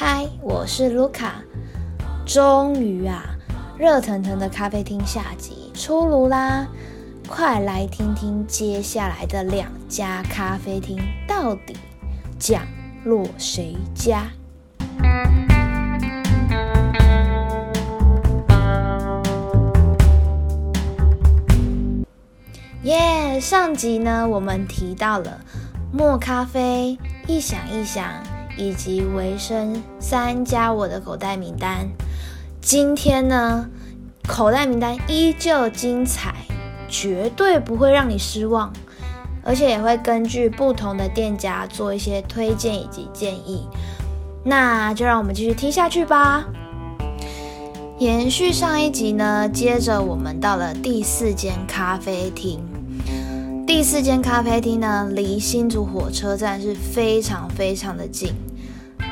嗨，我是卢卡。终于啊，热腾腾的咖啡厅下集出炉啦！快来听听接下来的两家咖啡厅到底降落谁家。耶！上集呢，我们提到了墨咖啡、一想一想。以及维生三加我的口袋名单，今天呢，口袋名单依旧精彩，绝对不会让你失望，而且也会根据不同的店家做一些推荐以及建议。那就让我们继续听下去吧。延续上一集呢，接着我们到了第四间咖啡厅。第四间咖啡厅呢，离新竹火车站是非常非常的近。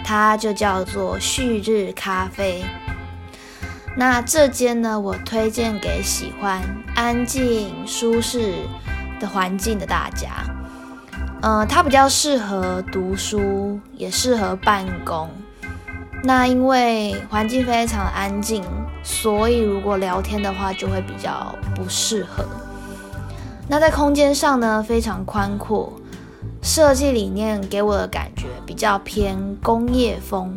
它就叫做旭日咖啡。那这间呢，我推荐给喜欢安静舒适的环境的大家。呃，它比较适合读书，也适合办公。那因为环境非常安静，所以如果聊天的话，就会比较不适合。那在空间上呢，非常宽阔。设计理念给我的感觉比较偏工业风。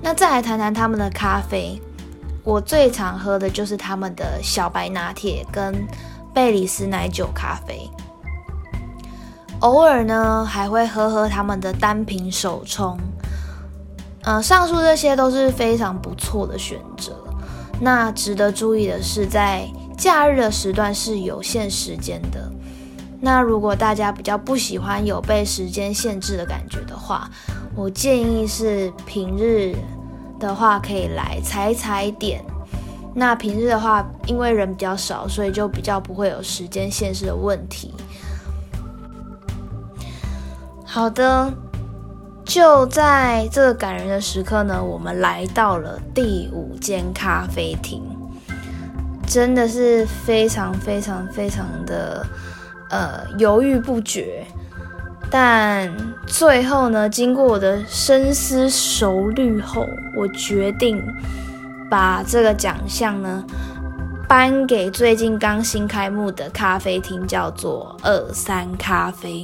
那再来谈谈他们的咖啡，我最常喝的就是他们的小白拿铁跟贝里斯奶酒咖啡。偶尔呢，还会喝喝他们的单品手冲。呃，上述这些都是非常不错的选择。那值得注意的是，在假日的时段是有限时间的。那如果大家比较不喜欢有被时间限制的感觉的话，我建议是平日的话可以来踩踩点。那平日的话，因为人比较少，所以就比较不会有时间限制的问题。好的，就在这个感人的时刻呢，我们来到了第五间咖啡厅，真的是非常非常非常的。呃，犹豫不决，但最后呢，经过我的深思熟虑后，我决定把这个奖项呢颁给最近刚新开幕的咖啡厅，叫做二三咖啡。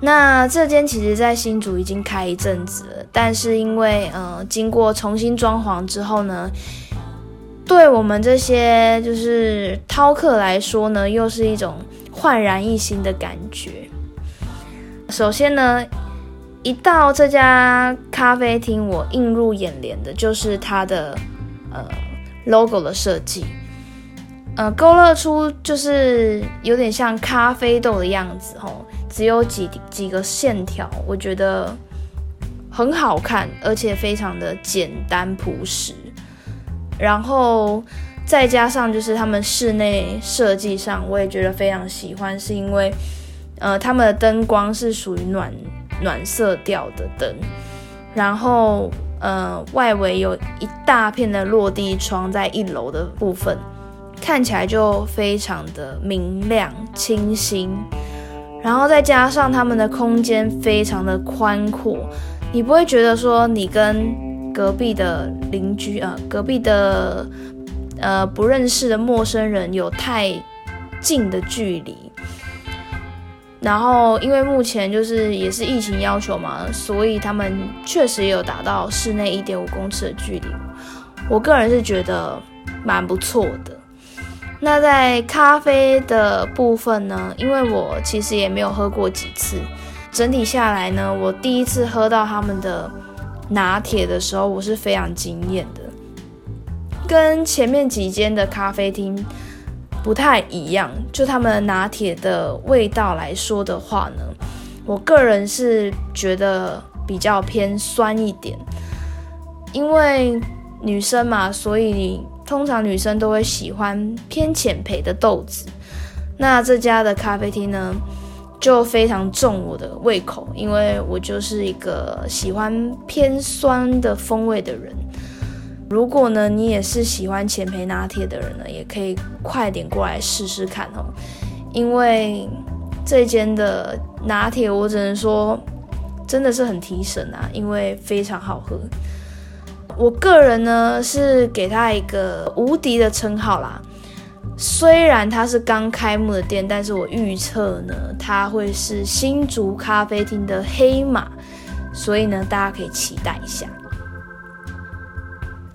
那这间其实在新竹已经开一阵子了，但是因为呃，经过重新装潢之后呢。对我们这些就是饕客来说呢，又是一种焕然一新的感觉。首先呢，一到这家咖啡厅，我映入眼帘的就是它的呃 logo 的设计，呃，勾勒出就是有点像咖啡豆的样子哦，只有几几个线条，我觉得很好看，而且非常的简单朴实。然后再加上就是他们室内设计上，我也觉得非常喜欢，是因为，呃，他们的灯光是属于暖暖色调的灯，然后呃，外围有一大片的落地窗在一楼的部分，看起来就非常的明亮清新，然后再加上他们的空间非常的宽阔，你不会觉得说你跟隔壁的邻居啊，隔壁的呃不认识的陌生人有太近的距离，然后因为目前就是也是疫情要求嘛，所以他们确实也有达到室内一点五公尺的距离。我个人是觉得蛮不错的。那在咖啡的部分呢，因为我其实也没有喝过几次，整体下来呢，我第一次喝到他们的。拿铁的时候，我是非常惊艳的，跟前面几间的咖啡厅不太一样。就他们拿铁的味道来说的话呢，我个人是觉得比较偏酸一点，因为女生嘛，所以通常女生都会喜欢偏浅焙的豆子。那这家的咖啡厅呢？就非常重我的胃口，因为我就是一个喜欢偏酸的风味的人。如果呢，你也是喜欢浅焙拿铁的人呢，也可以快点过来试试看哦。因为这间的拿铁，我只能说真的是很提神啊，因为非常好喝。我个人呢是给他一个无敌的称号啦。虽然它是刚开幕的店，但是我预测呢，它会是新竹咖啡厅的黑马，所以呢，大家可以期待一下。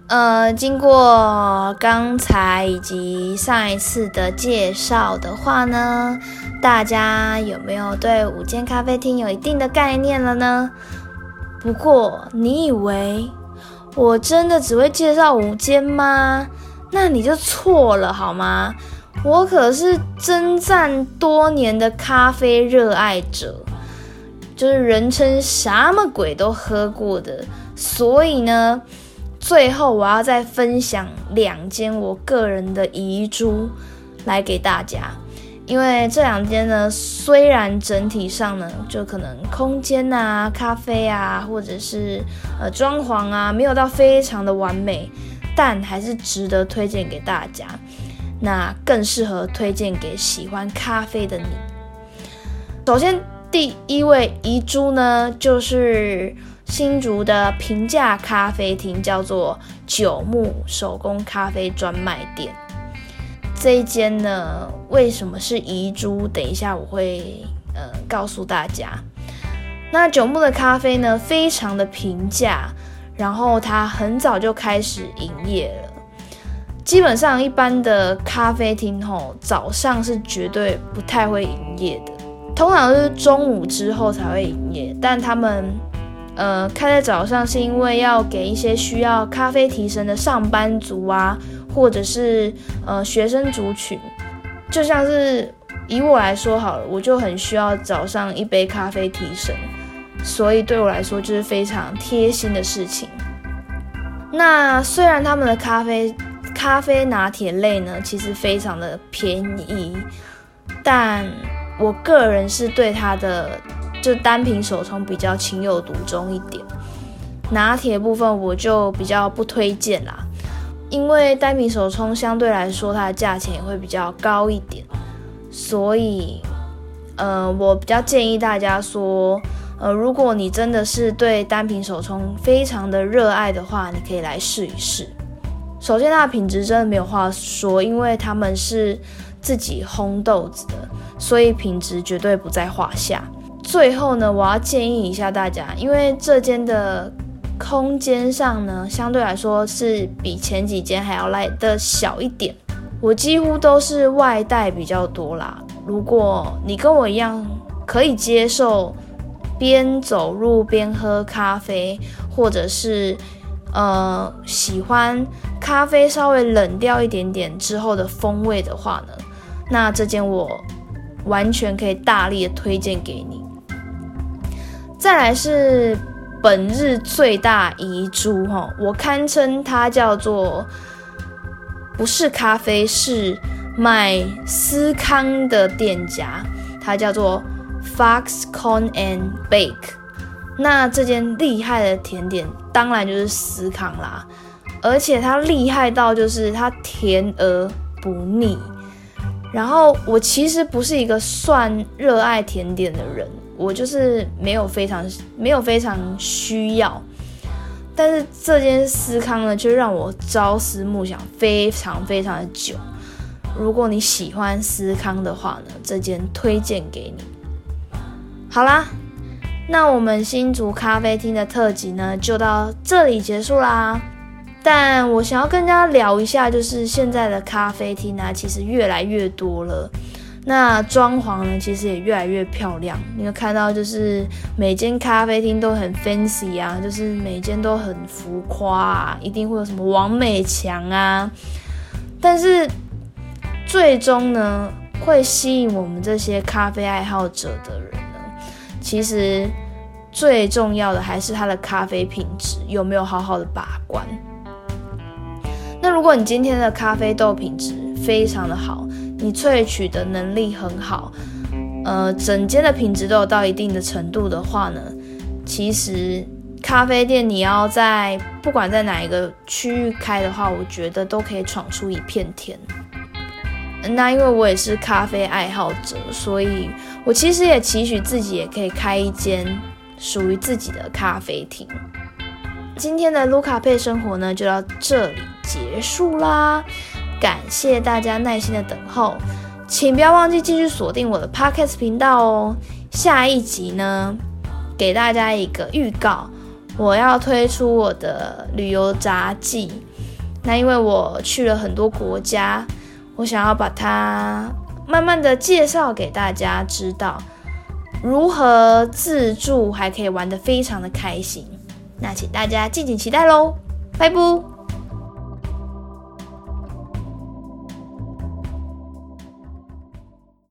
呃，经过刚才以及上一次的介绍的话呢，大家有没有对五间咖啡厅有一定的概念了呢？不过，你以为我真的只会介绍五间吗？那你就错了好吗？我可是征战多年的咖啡热爱者，就是人称什么鬼都喝过的。所以呢，最后我要再分享两间我个人的遗珠来给大家。因为这两间呢，虽然整体上呢，就可能空间啊、咖啡啊，或者是呃装潢啊，没有到非常的完美。但还是值得推荐给大家，那更适合推荐给喜欢咖啡的你。首先，第一位遗珠呢，就是新竹的平价咖啡厅，叫做九牧手工咖啡专卖店。这一间呢，为什么是遗珠？等一下我会呃告诉大家。那九牧的咖啡呢，非常的平价。然后它很早就开始营业了，基本上一般的咖啡厅吼早上是绝对不太会营业的，通常都是中午之后才会营业。但他们呃开在早上是因为要给一些需要咖啡提神的上班族啊，或者是呃学生族群，就像是以我来说好了，我就很需要早上一杯咖啡提神。所以对我来说就是非常贴心的事情。那虽然他们的咖啡咖啡拿铁类呢，其实非常的便宜，但我个人是对它的就单品手冲比较情有独钟一点。拿铁部分我就比较不推荐啦，因为单品手冲相对来说它的价钱也会比较高一点，所以呃，我比较建议大家说。呃，如果你真的是对单品手冲非常的热爱的话，你可以来试一试。首先，它的品质真的没有话说，因为他们是自己烘豆子的，所以品质绝对不在话下。最后呢，我要建议一下大家，因为这间的空间上呢，相对来说是比前几间还要来的小一点。我几乎都是外带比较多啦。如果你跟我一样可以接受。边走路边喝咖啡，或者是呃喜欢咖啡稍微冷掉一点点之后的风味的话呢，那这间我完全可以大力的推荐给你。再来是本日最大遗珠哈，我堪称它叫做不是咖啡，是卖司康的店家，它叫做。Foxconn and Bake，那这间厉害的甜点当然就是司康啦，而且它厉害到就是它甜而不腻。然后我其实不是一个算热爱甜点的人，我就是没有非常没有非常需要，但是这间司康呢，却让我朝思暮想非常非常的久。如果你喜欢司康的话呢，这间推荐给你。好啦，那我们新竹咖啡厅的特辑呢，就到这里结束啦。但我想要跟大家聊一下，就是现在的咖啡厅呢，其实越来越多了。那装潢呢，其实也越来越漂亮。你会看到，就是每间咖啡厅都很 fancy 啊，就是每间都很浮夸啊，一定会有什么完美墙啊。但是最终呢，会吸引我们这些咖啡爱好者的人。其实最重要的还是它的咖啡品质有没有好好的把关。那如果你今天的咖啡豆品质非常的好，你萃取的能力很好，呃，整间的品质都有到一定的程度的话呢，其实咖啡店你要在不管在哪一个区域开的话，我觉得都可以闯出一片天。那因为我也是咖啡爱好者，所以我其实也期许自己也可以开一间属于自己的咖啡厅。今天的卢卡配生活呢，就到这里结束啦。感谢大家耐心的等候，请不要忘记继续锁定我的 Podcast 频道哦。下一集呢，给大家一个预告，我要推出我的旅游杂记。那因为我去了很多国家，我想要把它慢慢的介绍给大家知道，如何自助还可以玩得非常的开心。那请大家敬请期待喽，拜拜。